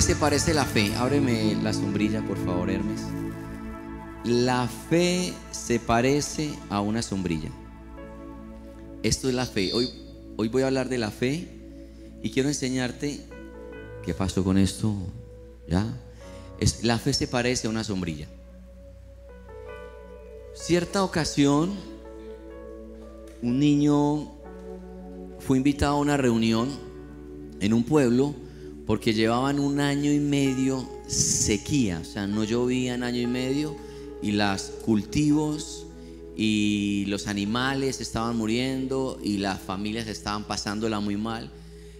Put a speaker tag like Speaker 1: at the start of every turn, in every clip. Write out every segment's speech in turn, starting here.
Speaker 1: se parece la fe. Ábreme la sombrilla, por favor, Hermes. La fe se parece a una sombrilla. Esto es la fe. Hoy, hoy voy a hablar de la fe y quiero enseñarte qué pasó con esto. ¿Ya? Es, la fe se parece a una sombrilla. Cierta ocasión, un niño fue invitado a una reunión en un pueblo porque llevaban un año y medio sequía, o sea, no llovía en año y medio y los cultivos y los animales estaban muriendo y las familias estaban pasándola muy mal.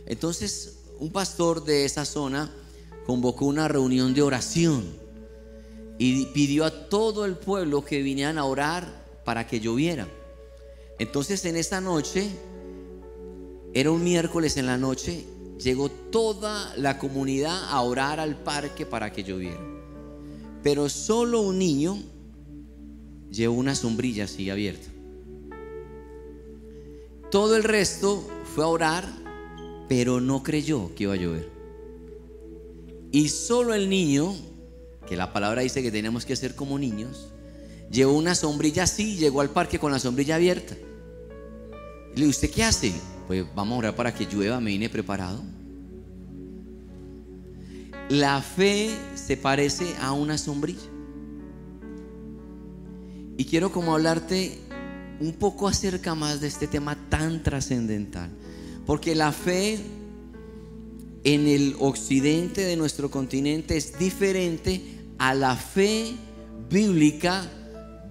Speaker 1: Entonces, un pastor de esa zona convocó una reunión de oración y pidió a todo el pueblo que vinieran a orar para que lloviera. Entonces, en esa noche, era un miércoles en la noche, llegó toda la comunidad a orar al parque para que lloviera. Pero solo un niño llevó una sombrilla así abierta. Todo el resto fue a orar, pero no creyó que iba a llover. Y solo el niño, que la palabra dice que tenemos que ser como niños, llevó una sombrilla así, llegó al parque con la sombrilla abierta. Y le dije, ¿usted qué hace? Pues vamos a orar para que llueva, me vine preparado. La fe se parece a una sombrilla. Y quiero como hablarte un poco acerca más de este tema tan trascendental. Porque la fe en el occidente de nuestro continente es diferente a la fe bíblica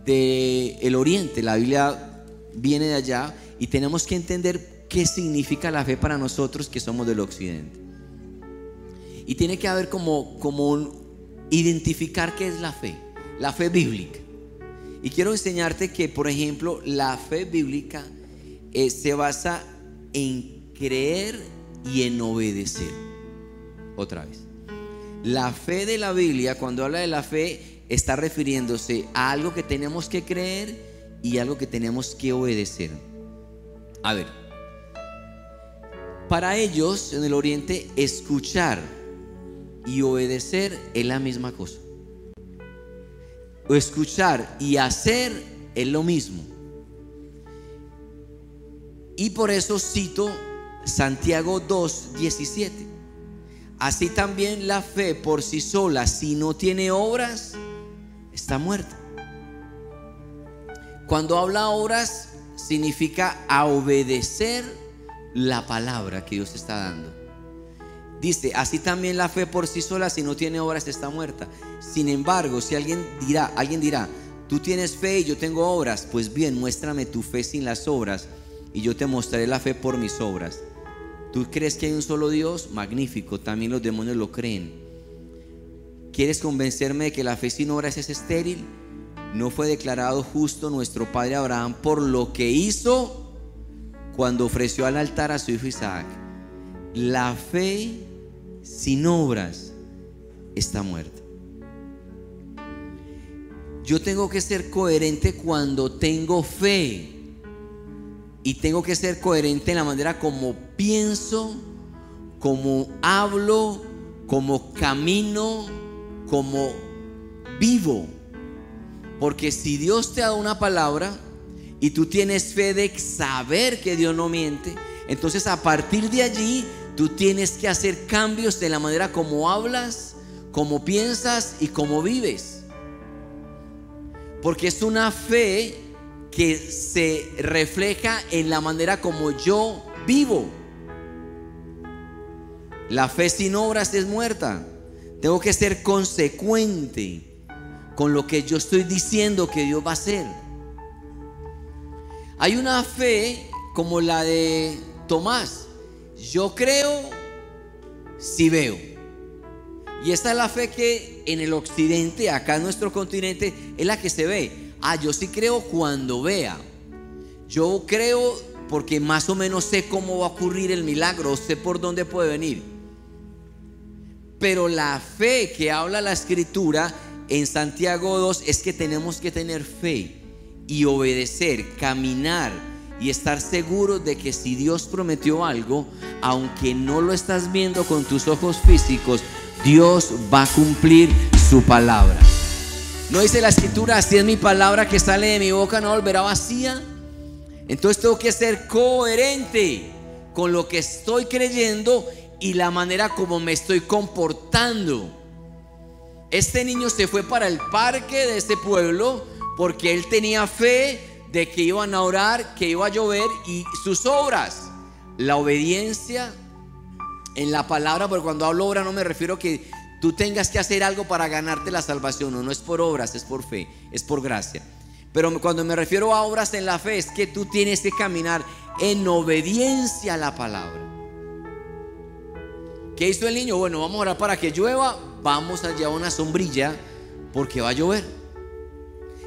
Speaker 1: del oriente. La Biblia viene de allá y tenemos que entender qué significa la fe para nosotros que somos del occidente. Y tiene que haber como, como identificar qué es la fe, la fe bíblica. Y quiero enseñarte que, por ejemplo, la fe bíblica eh, se basa en creer y en obedecer. Otra vez. La fe de la Biblia, cuando habla de la fe, está refiriéndose a algo que tenemos que creer y algo que tenemos que obedecer. A ver, para ellos en el oriente, escuchar y obedecer es la misma cosa. O escuchar y hacer es lo mismo. Y por eso cito Santiago 2, 17. Así también la fe por sí sola, si no tiene obras, está muerta. Cuando habla obras, significa a obedecer la palabra que Dios está dando. Dice, así también la fe por sí sola, si no tiene obras, está muerta. Sin embargo, si alguien dirá, alguien dirá, tú tienes fe y yo tengo obras, pues bien, muéstrame tu fe sin las obras y yo te mostraré la fe por mis obras. ¿Tú crees que hay un solo Dios? Magnífico, también los demonios lo creen. ¿Quieres convencerme de que la fe sin obras es estéril? ¿No fue declarado justo nuestro padre Abraham por lo que hizo cuando ofreció al altar a su hijo Isaac? La fe sin obras está muerta. Yo tengo que ser coherente cuando tengo fe. Y tengo que ser coherente en la manera como pienso, como hablo, como camino, como vivo. Porque si Dios te da una palabra y tú tienes fe de saber que Dios no miente, entonces a partir de allí tú tienes que hacer cambios de la manera como hablas, como piensas y como vives. Porque es una fe que se refleja en la manera como yo vivo. La fe sin obras es muerta. Tengo que ser consecuente con lo que yo estoy diciendo que Dios va a hacer. Hay una fe como la de Tomás. Yo creo si veo. Y esta es la fe que en el occidente, acá en nuestro continente, es la que se ve. Ah, yo sí creo cuando vea. Yo creo porque más o menos sé cómo va a ocurrir el milagro, sé por dónde puede venir. Pero la fe que habla la escritura en Santiago 2 es que tenemos que tener fe y obedecer, caminar y estar seguro de que si Dios prometió algo, aunque no lo estás viendo con tus ojos físicos, Dios va a cumplir su palabra. No dice la escritura, así es mi palabra que sale de mi boca, no volverá vacía. Entonces tengo que ser coherente con lo que estoy creyendo y la manera como me estoy comportando. Este niño se fue para el parque de este pueblo porque él tenía fe de que iban a orar, que iba a llover y sus obras, la obediencia en la palabra, porque cuando hablo obra no me refiero a que tú tengas que hacer algo para ganarte la salvación, no, no es por obras, es por fe, es por gracia. Pero cuando me refiero a obras en la fe es que tú tienes que caminar en obediencia a la palabra. ¿Qué hizo el niño? Bueno, vamos a orar para que llueva, vamos a llevar una sombrilla porque va a llover.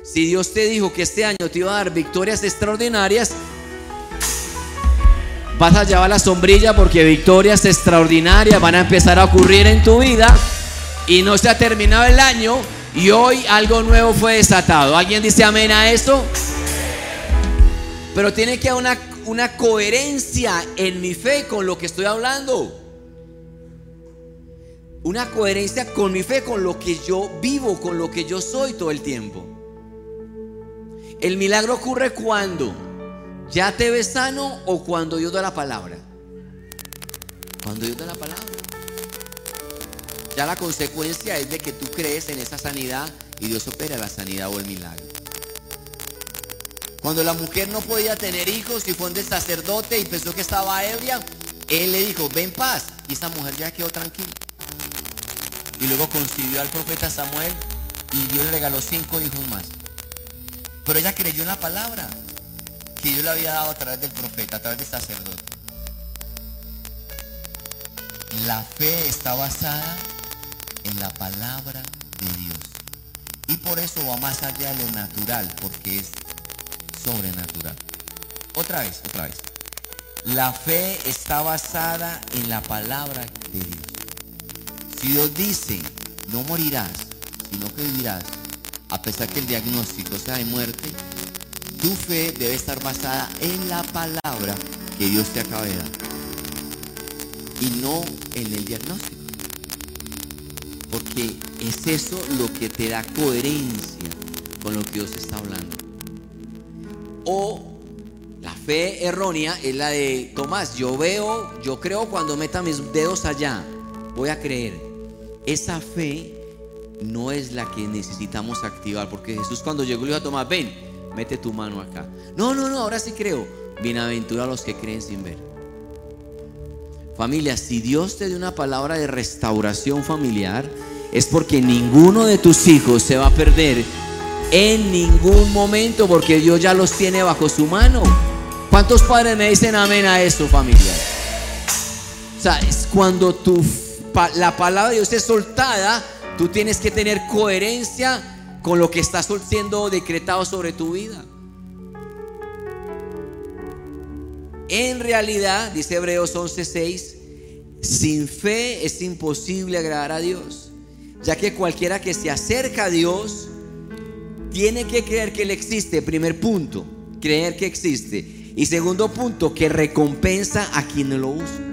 Speaker 1: Si Dios te dijo que este año te iba a dar victorias extraordinarias, vas a llevar la sombrilla porque victorias extraordinarias van a empezar a ocurrir en tu vida y no se ha terminado el año y hoy algo nuevo fue desatado. ¿Alguien dice amén a eso? Pero tiene que haber una coherencia en mi fe con lo que estoy hablando. Una coherencia con mi fe, con lo que yo vivo, con lo que yo soy todo el tiempo. El milagro ocurre cuando ya te ves sano o cuando Dios da la palabra. Cuando Dios da la palabra. Ya la consecuencia es de que tú crees en esa sanidad y Dios opera la sanidad o el milagro. Cuando la mujer no podía tener hijos y fue donde el sacerdote y pensó que estaba ebria, él le dijo, ven paz. Y esa mujer ya quedó tranquila. Y luego concibió al profeta Samuel y Dios le regaló cinco hijos más. Pero ella creyó en la palabra que Dios le había dado a través del profeta, a través del sacerdote. La fe está basada en la palabra de Dios. Y por eso va más allá de lo natural, porque es sobrenatural. Otra vez, otra vez. La fe está basada en la palabra de Dios. Si Dios dice, no morirás, sino que vivirás, a pesar que el diagnóstico sea de muerte, tu fe debe estar basada en la palabra que Dios te acaba de dar. Y no en el diagnóstico. Porque es eso lo que te da coherencia con lo que Dios está hablando. O la fe errónea es la de Tomás, yo veo, yo creo cuando meta mis dedos allá, voy a creer. Esa fe no es la que necesitamos activar, porque Jesús cuando llegó le dijo a Tomás, ven, mete tu mano acá. No, no, no, ahora sí creo. Bienaventurados los que creen sin ver. Familia, si Dios te dio una palabra de restauración familiar, es porque ninguno de tus hijos se va a perder en ningún momento, porque Dios ya los tiene bajo su mano. ¿Cuántos padres me dicen amén a eso, familia? O sea, es cuando tu la palabra de Dios es soltada, tú tienes que tener coherencia con lo que está siendo decretado sobre tu vida. En realidad, dice Hebreos 11:6, sin fe es imposible agradar a Dios, ya que cualquiera que se acerca a Dios tiene que creer que Él existe. Primer punto, creer que existe. Y segundo punto, que recompensa a quien lo usa.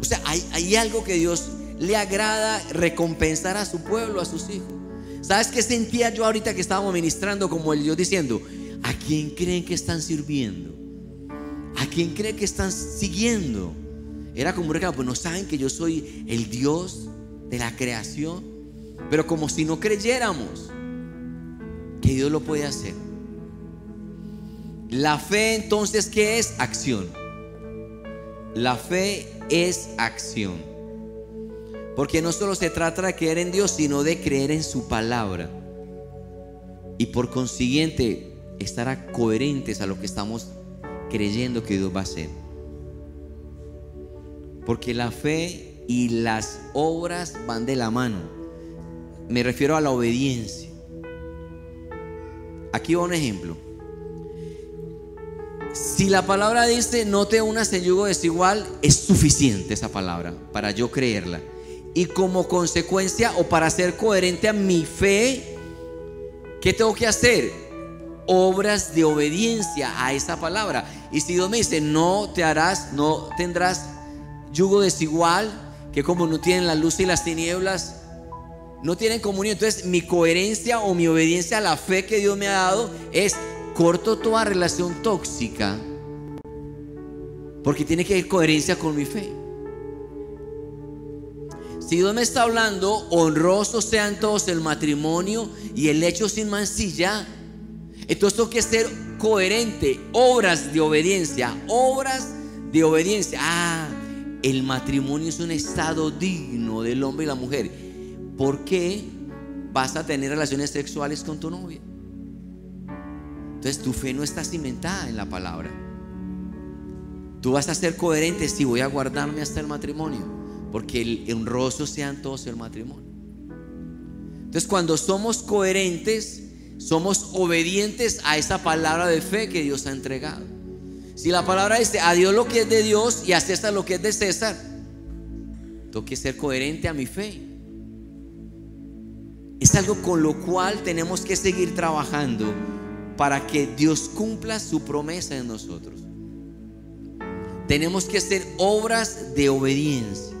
Speaker 1: O sea, hay, algo que Dios le agrada recompensar a su pueblo, a sus hijos. ¿Sabes qué sentía yo ahorita que estábamos ministrando como el Dios diciendo, ¿a quién creen que están sirviendo? ¿A quién creen que están siguiendo? Era como un reclamo, pues no saben que yo soy el Dios de la creación, pero como si no creyéramos que Dios lo puede hacer. La fe entonces, ¿qué es? Acción. La fe es acción. Porque no solo se trata de creer en Dios, sino de creer en su palabra. Y por consiguiente, estar coherentes a lo que estamos creyendo que Dios va a hacer. Porque la fe y las obras van de la mano. Me refiero a la obediencia. Aquí va un ejemplo. Si la palabra dice no te unas en yugo desigual, es suficiente esa palabra para yo creerla. Y como consecuencia o para ser coherente a mi fe, ¿qué tengo que hacer? obras de obediencia a esa palabra. Y si Dios me dice, no te harás, no tendrás yugo desigual, que como no tienen la luz y las tinieblas, no tienen comunión. Entonces mi coherencia o mi obediencia a la fe que Dios me ha dado es corto toda relación tóxica, porque tiene que haber coherencia con mi fe. Si Dios me está hablando, honrosos sean todos el matrimonio y el hecho sin mancilla, entonces tengo que ser coherente, obras de obediencia, obras de obediencia. Ah, el matrimonio es un estado digno del hombre y la mujer. ¿Por qué vas a tener relaciones sexuales con tu novia? Entonces tu fe no está cimentada en la palabra. Tú vas a ser coherente si voy a guardarme hasta el matrimonio, porque el honroso sean todos el matrimonio. Entonces cuando somos coherentes, somos obedientes a esa palabra de fe que Dios ha entregado. Si la palabra dice a Dios lo que es de Dios y a César lo que es de César, tengo que ser coherente a mi fe. Es algo con lo cual tenemos que seguir trabajando para que Dios cumpla su promesa en nosotros. Tenemos que hacer obras de obediencia.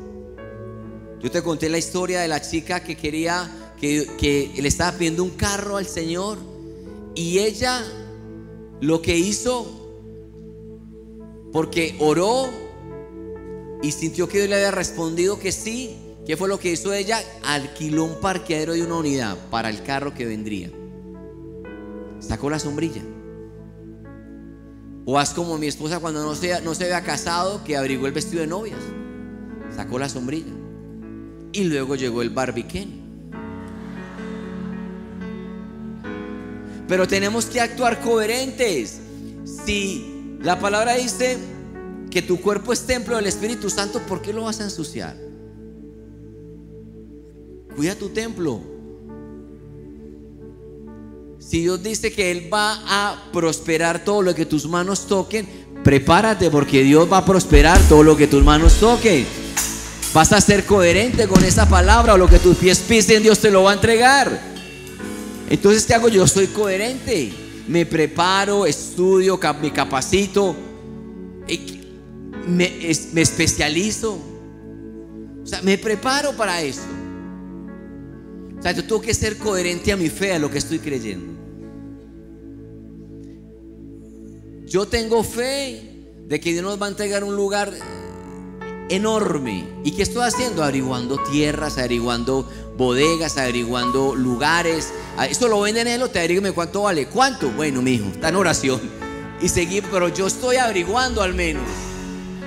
Speaker 1: Yo te conté la historia de la chica que quería, que, le estaba pidiendo un carro al Señor y ella lo que hizo, porque oró y sintió que Dios le había respondido que sí, ¿qué fue lo que hizo ella? Alquiló un parqueadero de una unidad para el carro que vendría sacó la sombrilla. O haz como mi esposa cuando no se, no se había casado, que abrigó el vestido de novias. Sacó la sombrilla. Y luego llegó el barbiquén. Pero tenemos que actuar coherentes. Si la palabra dice que tu cuerpo es templo del Espíritu Santo, ¿por qué lo vas a ensuciar? Cuida tu templo. Si Dios dice que Él va a prosperar todo lo que tus manos toquen, prepárate porque Dios va a prosperar todo lo que tus manos toquen. Vas a ser coherente con esa palabra o lo que tus pies pisen, Dios te lo va a entregar. Entonces, ¿qué hago? Yo soy coherente. Me preparo, estudio, me capacito, me, especializo. O sea, me preparo para eso. O sea, yo tengo que ser coherente a mi fe, a lo que estoy creyendo. Yo tengo fe de que Dios nos va a entregar un lugar enorme. ¿Y qué estoy haciendo? Averiguando tierras, averiguando bodegas, averiguando lugares. Ah, Esto lo venden en el hotel, dígame cuánto vale. ¿Cuánto? Bueno, mi hijo, está en oración. Y seguí, pero yo estoy averiguando al menos.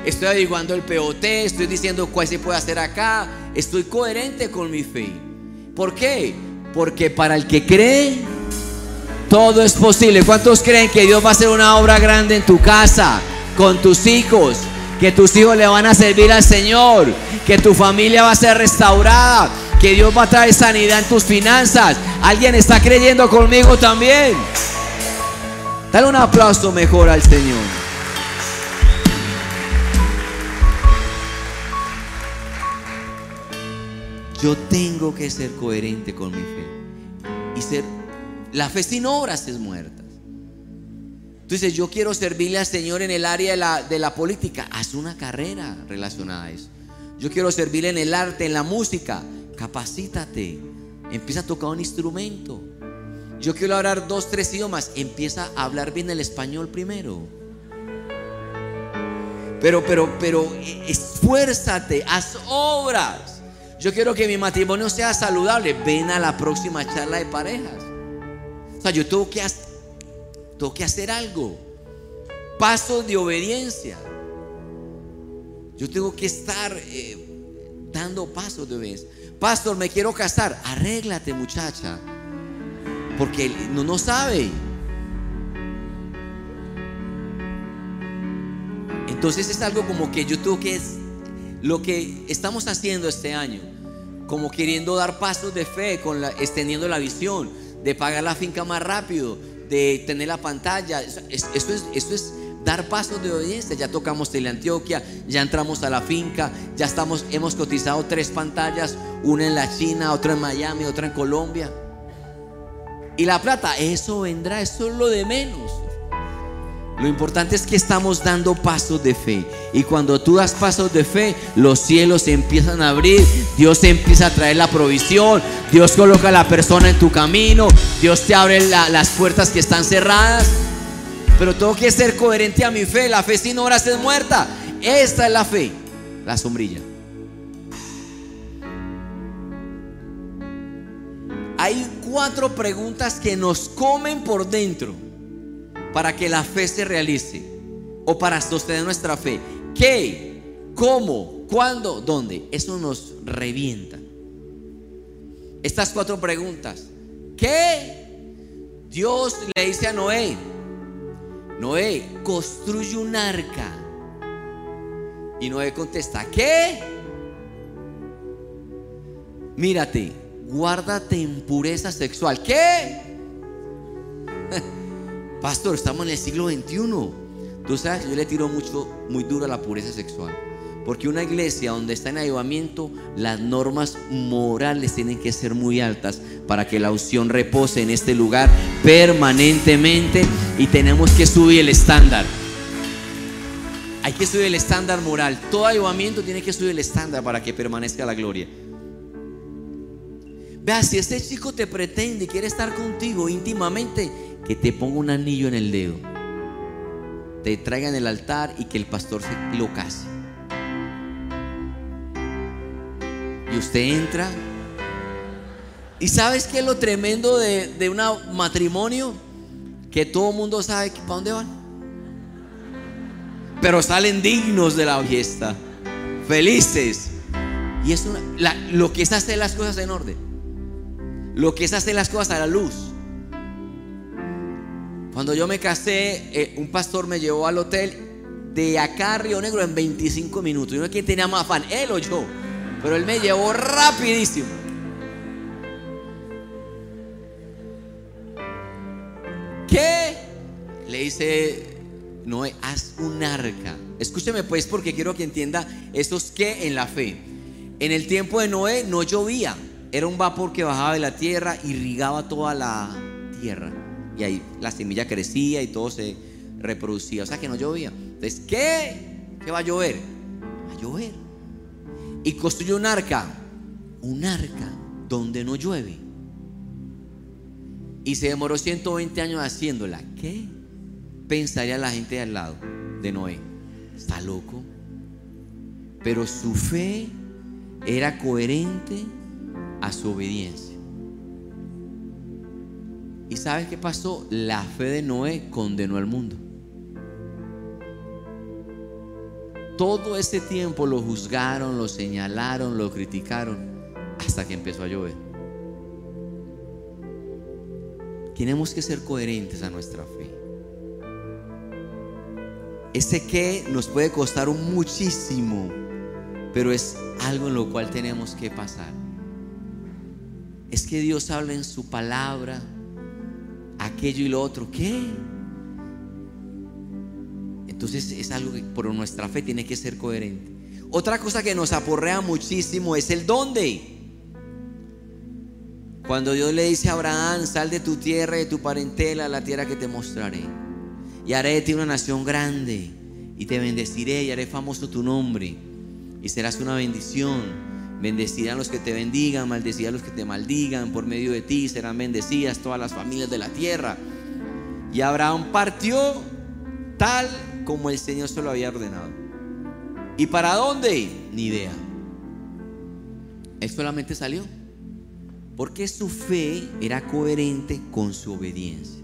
Speaker 1: Estoy averiguando el POT, estoy diciendo cuál se puede hacer acá. Estoy coherente con mi fe. ¿Por qué? Porque para el que cree, todo es posible. ¿Cuántos creen que Dios va a hacer una obra grande en tu casa, con tus hijos? Que tus hijos le van a servir al Señor. Que tu familia va a ser restaurada. Que Dios va a traer sanidad en tus finanzas. ¿Alguien está creyendo conmigo también? Dale un aplauso mejor al Señor. Yo tengo que ser coherente con mi fe y ser la fe sin obras es muerta. Entonces yo quiero servirle al Señor en el área de la, de la política. Haz una carrera relacionada a eso. Yo quiero servirle en el arte, en la música. Capacítate. Empieza a tocar un instrumento. Yo quiero hablar dos, tres idiomas. Empieza a hablar bien el español primero. Pero, pero, pero, esfuérzate, haz obras. Yo quiero que mi matrimonio sea saludable. Ven a la próxima charla de parejas. O sea, yo tengo que, tengo que hacer algo. Pasos de obediencia. Yo tengo que estar eh, dando pasos de obediencia. Pastor, me quiero casar. Arréglate, muchacha. Porque no, no sabe. Entonces es algo como que yo tengo que lo que estamos haciendo este año, como queriendo dar pasos de fe, con la, extendiendo la visión de pagar la finca más rápido, de tener la pantalla. Esto es, esto es dar pasos de obediencia. Ya tocamos Teleantioquia, ya entramos a la finca, ya estamos, hemos cotizado tres pantallas, una en la China, otra en Miami, otra en Colombia. Y la plata, eso vendrá, eso es lo de menos. Lo importante es que estamos dando pasos de fe. Y cuando tú das pasos de fe, los cielos se empiezan a abrir. Dios empieza a traer la provisión. Dios coloca a la persona en tu camino. Dios te abre las puertas que están cerradas. Pero tengo que ser coherente a mi fe. La fe sin obras es muerta. Esta es la fe. La sombrilla. Hay cuatro preguntas que nos comen por dentro para que la fe se realice o para sostener nuestra fe. ¿Qué? ¿Cómo? ¿Cuándo? ¿Dónde? Eso nos revienta. Estas cuatro preguntas. ¿Qué? Dios le dice a Noé, Noé, construye un arca. Y Noé contesta, ¿qué? Mírate, guárdate en pureza sexual. ¿Qué? Pastor, estamos en el siglo XXI. Tú sabes, yo le tiro mucho, muy duro a la pureza sexual. Porque una iglesia donde está en avivamiento, las normas morales tienen que ser muy altas para que la unción repose en este lugar permanentemente y tenemos que subir el estándar. Hay que subir el estándar moral. Todo avivamiento tiene que subir el estándar para que permanezca la gloria. Vea, si este chico te pretende y quiere estar contigo íntimamente, que te ponga un anillo en el dedo, te traiga en el altar y que el pastor se lo case. Y usted entra. ¿Y sabes qué es lo tremendo de, de un matrimonio? Que todo el mundo sabe para dónde van. Pero salen dignos de la fiesta, felices. Y es lo que es hacer las cosas en orden lo que es hacer las cosas a la luz. Cuando yo me casé, eh, un pastor me llevó al hotel de acá a Río Negro en 25 minutos. Yo no sé quién tenía más afán, él o yo. Pero él me llevó rapidísimo. ¿Qué? Le dice Noé, haz un arca. Escúcheme pues porque quiero que entienda estos que en la fe. En el tiempo de Noé no llovía. Era un vapor que bajaba de la tierra, irrigaba toda la tierra. Y ahí la semilla crecía y todo se reproducía. O sea que no llovía. Entonces, ¿qué? ¿Qué va a llover? Va a llover. Y construyó un arca. Un arca donde no llueve. Y se demoró 120 años haciéndola. ¿Qué? Pensaría la gente de al lado de Noé. Está loco. Pero su fe era coherente a su obediencia. ¿Y sabes qué pasó? La fe de Noé condenó al mundo. Todo ese tiempo lo juzgaron, lo señalaron, lo criticaron, hasta que empezó a llover. Tenemos que ser coherentes a nuestra fe. Ese que nos puede costar muchísimo, pero es algo en lo cual tenemos que pasar es que Dios habla en su palabra aquello y lo otro. ¿Qué? Entonces es algo que por nuestra fe tiene que ser coherente. Otra cosa que nos aporrea muchísimo es el dónde. Cuando Dios le dice a Abraham, sal de tu tierra y de tu parentela a la tierra que te mostraré. Y haré de ti una nación grande. Y te bendeciré y haré famoso tu nombre. Y serás una bendición. Bendecirán los que te bendigan, maldecirán los que te maldigan. Por medio de ti serán bendecidas todas las familias de la tierra. Y Abraham partió tal como el Señor se lo había ordenado. ¿Y para dónde? Ni idea. Él solamente salió. Porque su fe era coherente con su obediencia.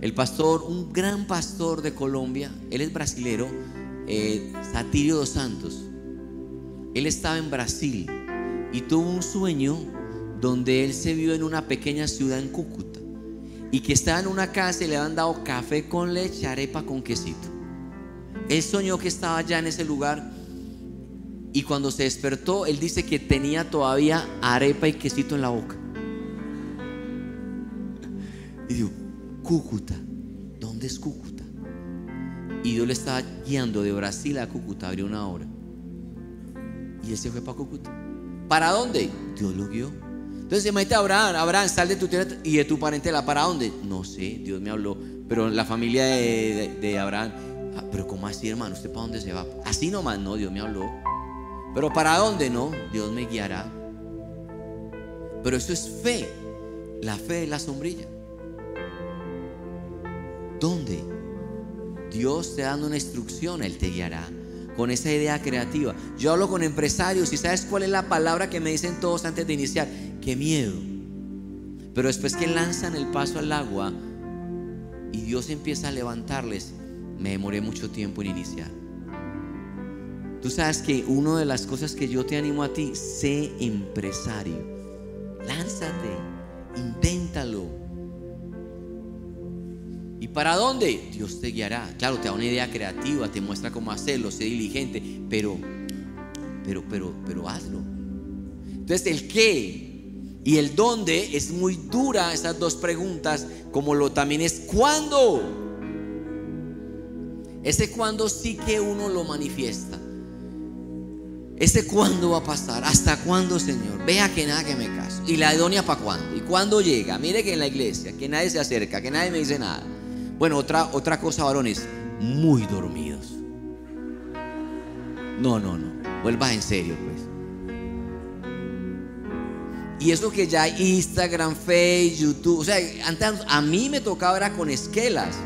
Speaker 1: El pastor, un gran pastor de Colombia, él es brasilero, eh, Satirio dos Santos él estaba en Brasil y tuvo un sueño donde él se vio en una pequeña ciudad en Cúcuta y que estaba en una casa y le habían dado café con leche, arepa con quesito. Él soñó que estaba ya en ese lugar y cuando se despertó, él dice que tenía todavía arepa y quesito en la boca. Y dijo, Cúcuta, ¿dónde es Cúcuta? Y Dios le estaba guiando de Brasil a Cúcuta, abrió una hora. Y él se fue para Cúcuta. ¿Para dónde? Dios lo guió. Entonces imagínate a Abraham, Abraham, sal de tu tierra y de tu parentela. ¿Para dónde? No sé, Dios me habló. Pero la familia de, Abraham, ah, pero ¿cómo así, hermano? ¿Usted para dónde se va? Así nomás, no, Dios me habló. Pero ¿para dónde? No, Dios me guiará. Pero eso es fe. La fe es la sombrilla. ¿Dónde? Dios te dando una instrucción, Él te guiará con esa idea creativa. Yo hablo con empresarios y sabes cuál es la palabra que me dicen todos antes de iniciar. Qué miedo. Pero después que lanzan el paso al agua y Dios empieza a levantarles, me demoré mucho tiempo en iniciar. Tú sabes que una de las cosas que yo te animo a ti, sé empresario. Lánzate, inténtalo para dónde? Dios te guiará. Claro, te da una idea creativa, te muestra cómo hacerlo, sé diligente, pero, pero, pero, pero hazlo. Entonces, el qué y el dónde es muy dura esas dos preguntas, como lo también es cuándo. Ese cuándo sí que uno lo manifiesta. Ese cuándo va a pasar, hasta cuándo, Señor. Vea que nada que me caso. Y la idonia para cuándo. Y cuándo llega. Mire que en la iglesia, que nadie se acerca, que nadie me dice nada. Bueno, otra, otra cosa, varones, muy dormidos. No, no, no. Vuelvas en serio, pues. Y eso que ya Instagram, Facebook, YouTube, o sea, antes a mí me tocaba era con esquelas.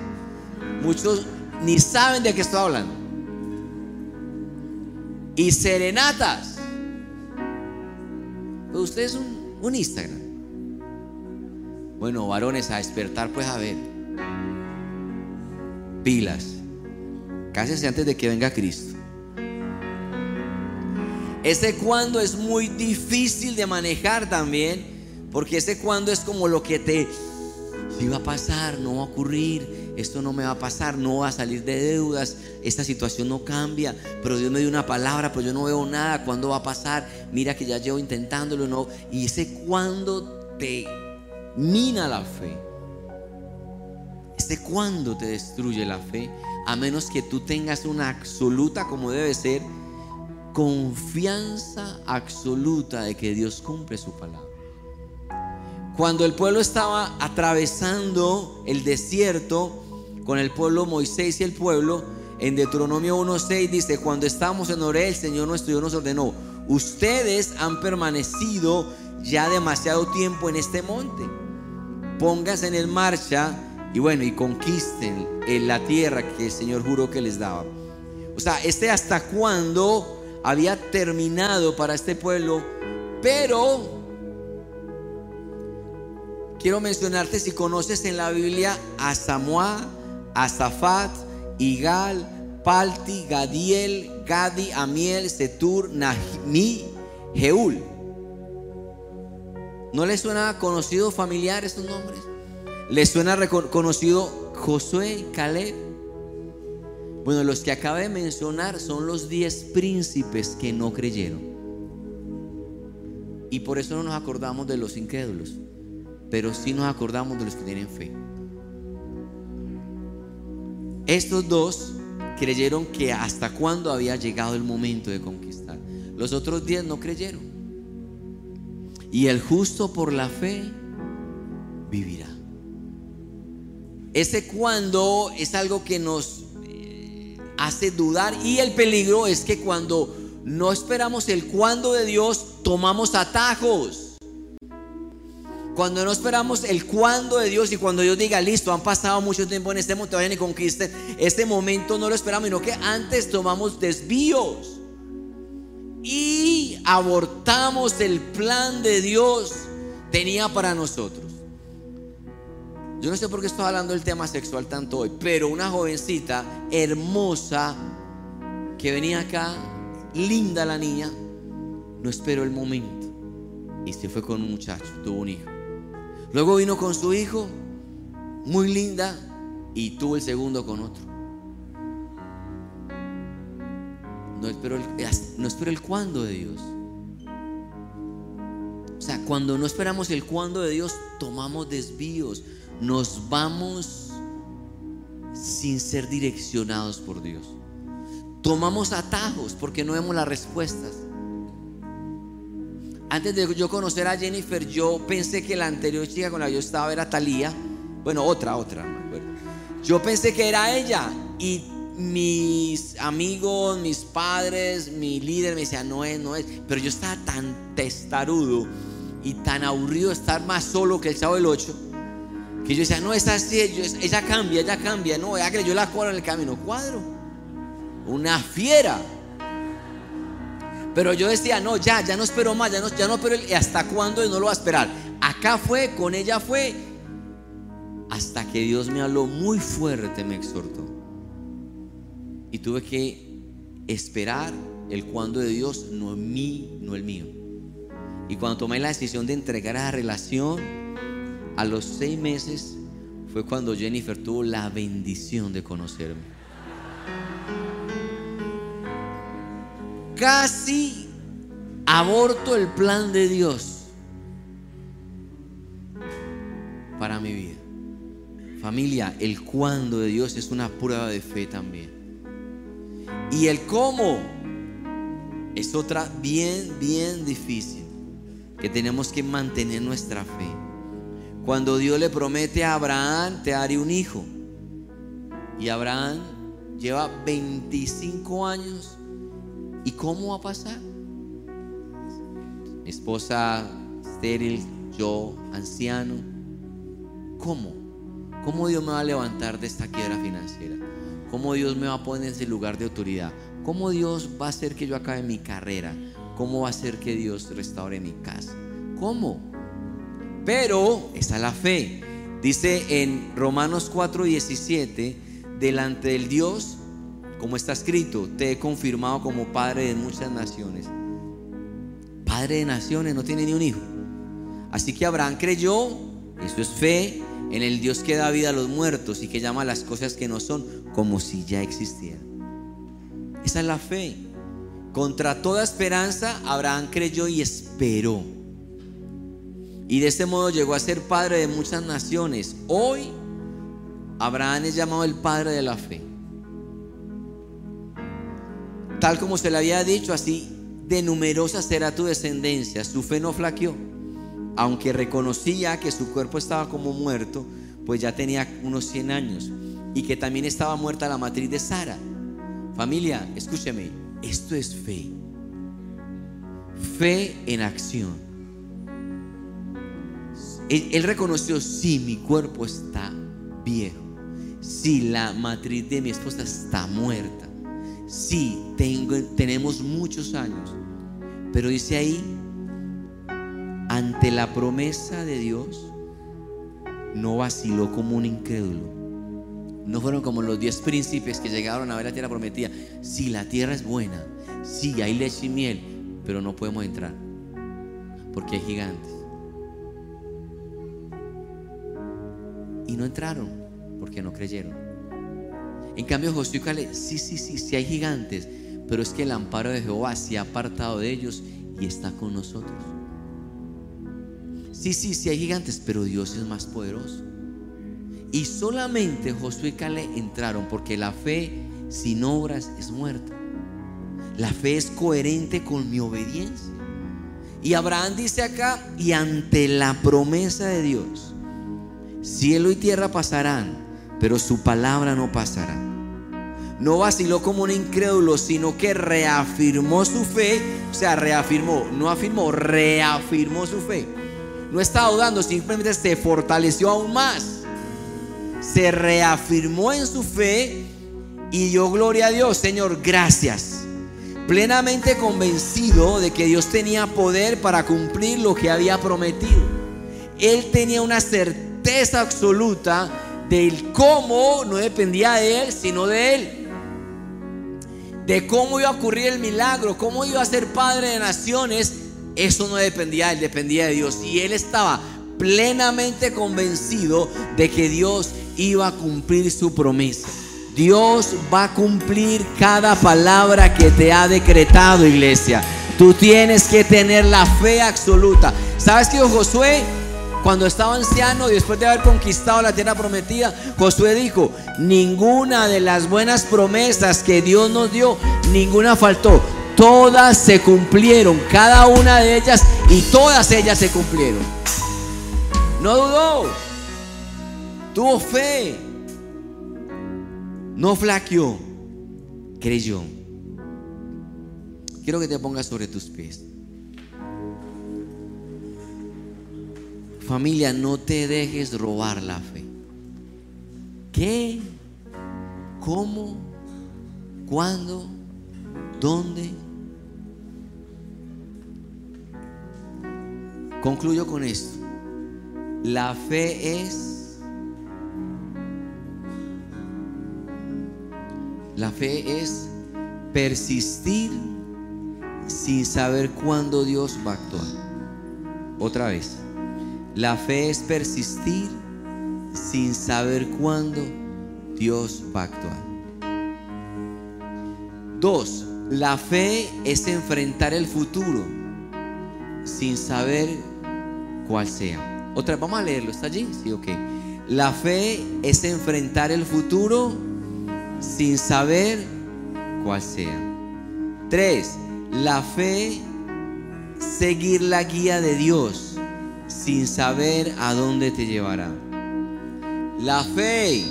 Speaker 1: Muchos ni saben de qué estoy hablando. Y serenatas. Pues usted es un, un Instagram. Bueno, varones, a despertar, pues a ver pilas. Cásese antes de que venga Cristo. Ese cuando es muy difícil de manejar también, porque ese cuando es como lo que te si va a pasar, no va a ocurrir, esto no me va a pasar, no va a salir de deudas, esta situación no cambia, pero Dios me dio una palabra, pero yo no veo nada, ¿cuándo va a pasar? Mira que ya llevo intentándolo, no, y ese cuando te mina la fe. ¿De cuándo te destruye la fe? A menos que tú tengas una absoluta, como debe ser, confianza absoluta de que Dios cumple su palabra. Cuando el pueblo estaba atravesando el desierto con el pueblo Moisés y el pueblo, en Deuteronomio 1.6 dice, cuando estamos en Oré, el Señor nuestro Dios nos ordenó, ustedes han permanecido ya demasiado tiempo en este monte. Pónganse en marcha y bueno, y conquisten en la tierra que el Señor juró que les daba. O sea, este hasta cuándo había terminado para este pueblo, pero quiero mencionarte si conoces en la Biblia a Samuá, a Zafat, Igal, Palti, Gadiel, Gadi, Amiel, Setur, Nahmi, Jeul. ¿No les suena conocido familiar estos nombres? ¿Les suena reconocido Josué, Caleb? Bueno, los que acabo de mencionar son los diez príncipes que no creyeron. Y por eso no nos acordamos de los incrédulos, pero sí nos acordamos de los que tienen fe. Estos dos creyeron que hasta cuándo había llegado el momento de conquistar. Los otros diez no creyeron. Y el justo por la fe vivirá. Ese cuando es algo que nos eh, hace dudar y el peligro es que cuando no esperamos el cuando de Dios, tomamos atajos. Cuando no esperamos el cuando de Dios y cuando Dios diga, listo, han pasado mucho tiempo en este momento, vayan y conquisten, este momento no lo esperamos, sino que antes tomamos desvíos y abortamos el plan de Dios tenía para nosotros. Yo no sé por qué estoy hablando del tema sexual tanto hoy, pero una jovencita hermosa que venía acá, linda la niña, no esperó el momento y se fue con un muchacho, tuvo un hijo. Luego vino con su hijo, muy linda, y tuvo el segundo con otro. No esperó el, no esperó el cuándo de Dios. O sea, cuando no esperamos el cuándo de Dios, tomamos desvíos, nos vamos sin ser direccionados por Dios. Tomamos atajos porque no vemos las respuestas. antes de yo conocer a Jennifer, yo pensé que la anterior chica con la que yo estaba era Talía. Bueno, otra, otra, me acuerdo. Yo pensé que era ella. Y mis amigos, mis padres, mi líder me decían, no es, no es. Pero yo estaba tan testarudo y tan aburrido de estar más solo que el sábado del 8 que yo decía, no, esta así, ella cambia, ella cambia. No, que yo la cuadro en el camino. Cuadro. Una fiera. Pero yo decía, no, ya, ya no espero más, ya no, ya no espero. ¿Hasta cuándo no lo va a esperar? Acá fue, con ella fue. Hasta que Dios me habló muy fuerte, me exhortó. Y tuve que esperar el cuándo de Dios, no en mí, no el mío. Y cuando tomé la decisión de entregar a la relación, a los seis meses fue cuando Jennifer tuvo la bendición de conocerme. Casi aborto el plan de Dios para mi vida. Familia, el cuándo de Dios es una prueba de fe también. Y el cómo es otra bien, bien difícil que tenemos que mantener nuestra fe. Cuando Dios le promete a Abraham, te haré un hijo. Y Abraham lleva 25 años. ¿Y cómo va a pasar? Mi esposa estéril, yo anciano. ¿Cómo? ¿Cómo Dios me va a levantar de esta quiebra financiera? ¿Cómo Dios me va a poner en ese lugar de autoridad? ¿Cómo Dios va a hacer que yo acabe mi carrera? ¿Cómo va a hacer que Dios restaure mi casa? ¿Cómo? Pero está la fe. Dice en Romanos 4:17, delante del Dios, como está escrito, te he confirmado como padre de muchas naciones. Padre de naciones no tiene ni un hijo. Así que Abraham creyó, eso es fe, en el Dios que da vida a los muertos y que llama a las cosas que no son como si ya existieran. Esa es la fe. Contra toda esperanza, Abraham creyó y esperó. Y de este modo llegó a ser padre de muchas naciones. Hoy Abraham es llamado el padre de la fe. Tal como se le había dicho, así de numerosa será tu descendencia. Su fe no flaqueó. Aunque reconocía que su cuerpo estaba como muerto, pues ya tenía unos 100 años. Y que también estaba muerta la matriz de Sara. Familia, escúcheme, esto es fe. Fe en acción. Él, reconoció, sí, mi cuerpo está viejo. Sí, la matriz de mi esposa está muerta. Sí, tengo, tenemos muchos años. Pero dice ahí, ante la promesa de Dios, no vaciló como un incrédulo. No fueron como los diez príncipes que llegaron a ver la tierra prometida. Sí, la tierra es buena. Sí, hay leche y miel, pero no podemos entrar. Porque hay gigantes. Y no entraron porque no creyeron. En cambio, Josué y sí, sí, sí, sí hay gigantes, pero es que el amparo de Jehová se ha apartado de ellos y está con nosotros. Sí, sí, sí hay gigantes, pero Dios es más poderoso. Y solamente Josué y Caleb entraron porque la fe sin obras es muerta. La fe es coherente con mi obediencia. Y Abraham dice acá, y ante la promesa de Dios, Cielo y tierra pasarán, pero su palabra no pasará. No vaciló como un incrédulo, sino que reafirmó su fe. O sea, reafirmó, no afirmó, reafirmó su fe. No estaba dudando, simplemente se fortaleció aún más. Se reafirmó en su fe y dio gloria a Dios. Señor, gracias. Plenamente convencido de que Dios tenía poder para cumplir lo que había prometido. Él tenía una certeza certeza absoluta del cómo no dependía de él, sino de él. De cómo iba a ocurrir el milagro, cómo iba a ser padre de naciones, eso no dependía de él, dependía de Dios. Y él estaba plenamente convencido de que Dios iba a cumplir su promesa. Dios va a cumplir cada palabra que te ha decretado, iglesia. Tú tienes que tener la fe absoluta. ¿Sabes que Josué? Cuando estaba anciano, después de haber conquistado la tierra prometida, Josué dijo, ninguna de las buenas promesas que Dios nos dio, ninguna faltó. todas se cumplieron, cada una de ellas y todas ellas se cumplieron. No dudó, tuvo fe, no flaqueó, creyó. Quiero que te pongas sobre tus pies. Familia, no te dejes robar la fe. ¿Qué? ¿Cómo? ¿Cuándo? ¿Dónde? Concluyo con esto. La fe es... La fe es persistir sin saber cuándo Dios va a actuar. Otra vez. La fe es persistir sin saber cuándo Dios va a actuar. Dos, la fe es enfrentar el futuro sin saber cuál sea. Otra, vamos a leerlo, ¿está allí? Sí, ok. La fe es enfrentar el futuro sin saber cuál sea. Tres, la fe, seguir la guía de Dios sin saber a dónde te llevará. La fe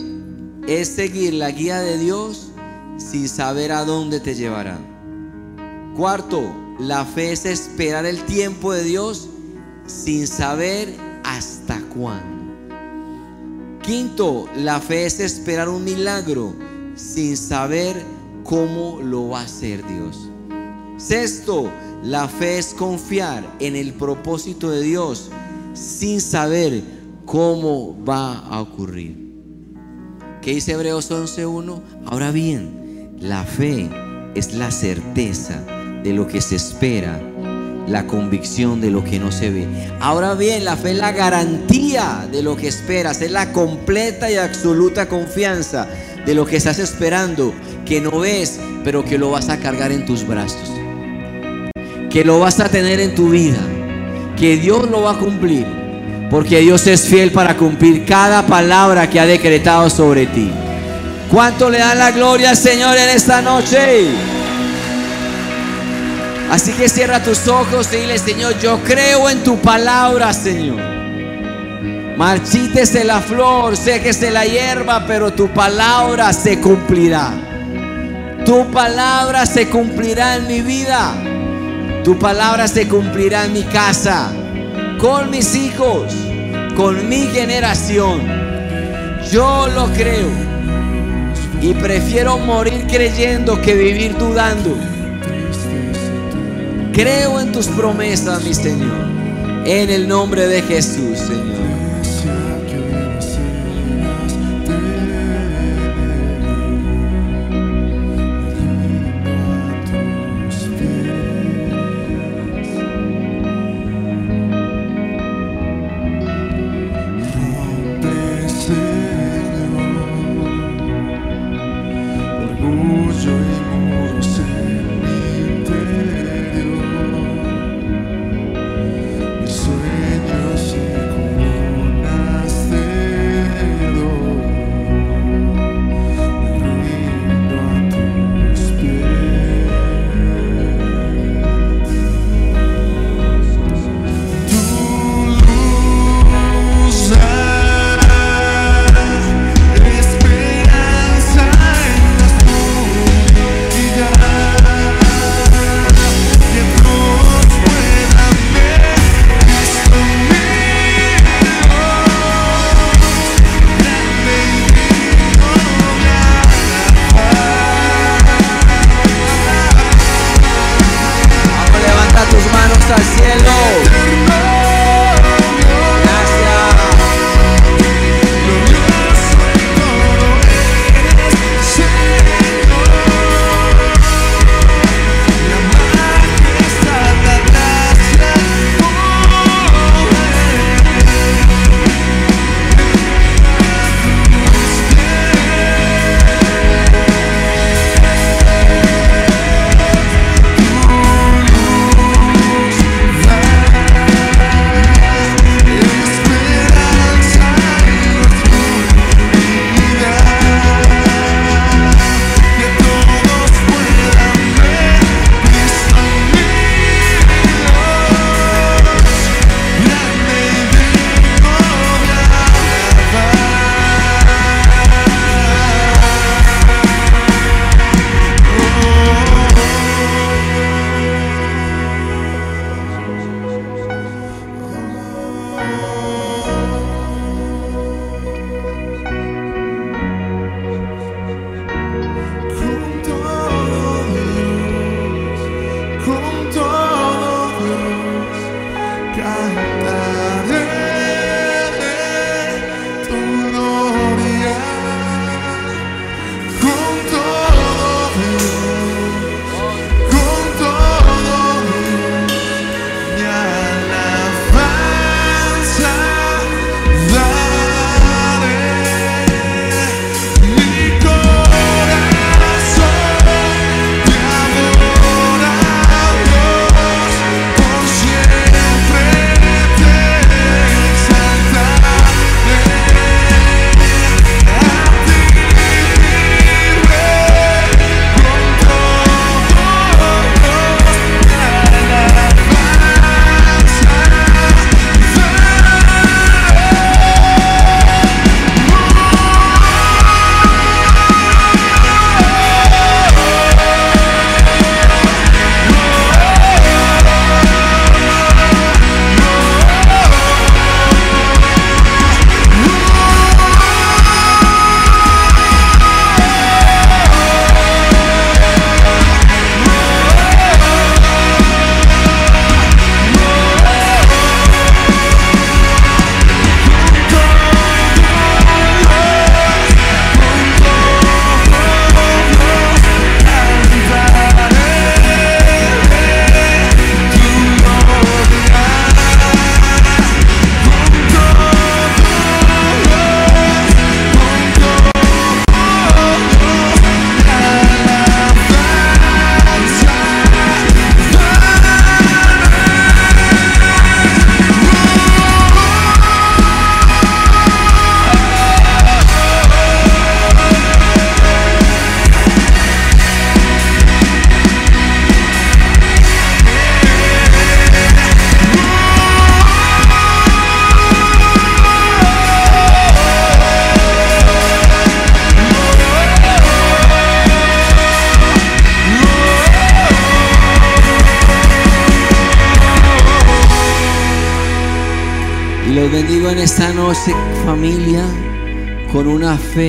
Speaker 1: es seguir la guía de Dios sin saber a dónde te llevará. Cuarto, la fe es esperar el tiempo de Dios sin saber hasta cuándo. Quinto, la fe es esperar un milagro sin saber cómo lo va a hacer Dios. Sexto, la fe es confiar en el propósito de Dios sin saber cómo va a ocurrir. ¿Qué dice Hebreos 11.1? Ahora bien, la fe es la certeza de lo que se espera, la convicción de lo que no se ve. Ahora bien, la fe es la garantía de lo que esperas, es la completa y absoluta confianza de lo que estás esperando, que no ves, pero que lo vas a cargar en tus brazos, que lo vas a tener en tu vida, que Dios lo va a cumplir, porque Dios es fiel para cumplir cada palabra que ha decretado sobre ti. ¿Cuánto le dan la gloria al Señor en esta noche? Así que cierra tus ojos y dile, Señor, yo creo en tu palabra, Señor. Marchítese la flor, séquese la hierba, pero tu palabra se cumplirá. Tu palabra se cumplirá en mi vida. Tu palabra se cumplirá en mi casa, con mis hijos, con mi generación. Yo lo creo. Y prefiero morir creyendo que vivir dudando. Creo en tus promesas, mi Señor. En el nombre de Jesús, Señor.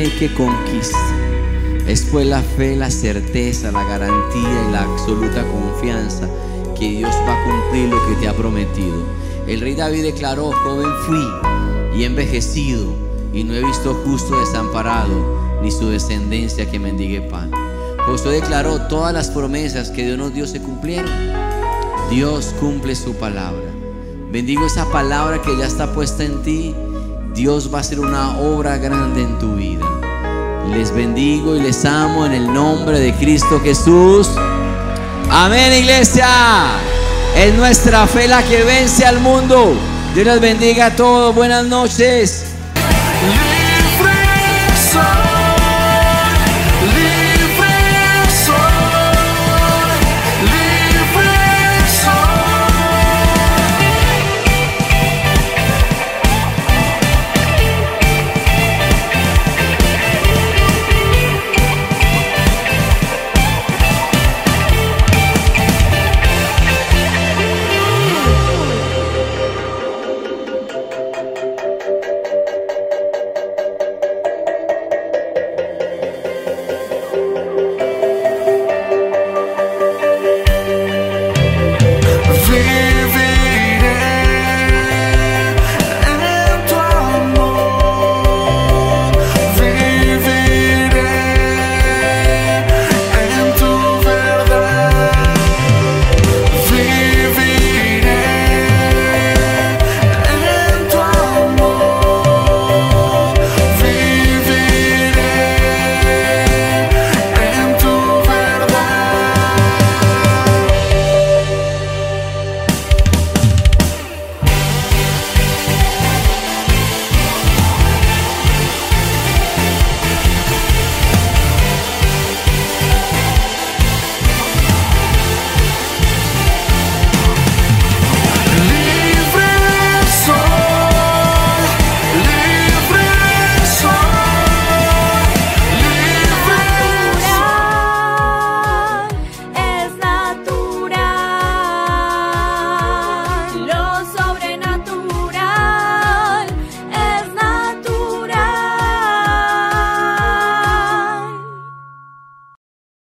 Speaker 1: Que conquista. Es pues la fe, la certeza, la garantía y la absoluta confianza que Dios va a cumplir lo que te ha prometido. El rey David declaró, joven fui y envejecido y no he visto justo desamparado ni su descendencia que mendigue pan. Josué declaró todas las promesas que Dios nos dio se cumplieron. Dios cumple su palabra. Bendigo esa palabra que ya está puesta en ti. Dios va a hacer una obra grande en tu vida. Les bendigo y les amo en el nombre de Cristo Jesús. Amén, iglesia. Es nuestra fe la que vence al mundo. Dios les bendiga a todos. Buenas noches.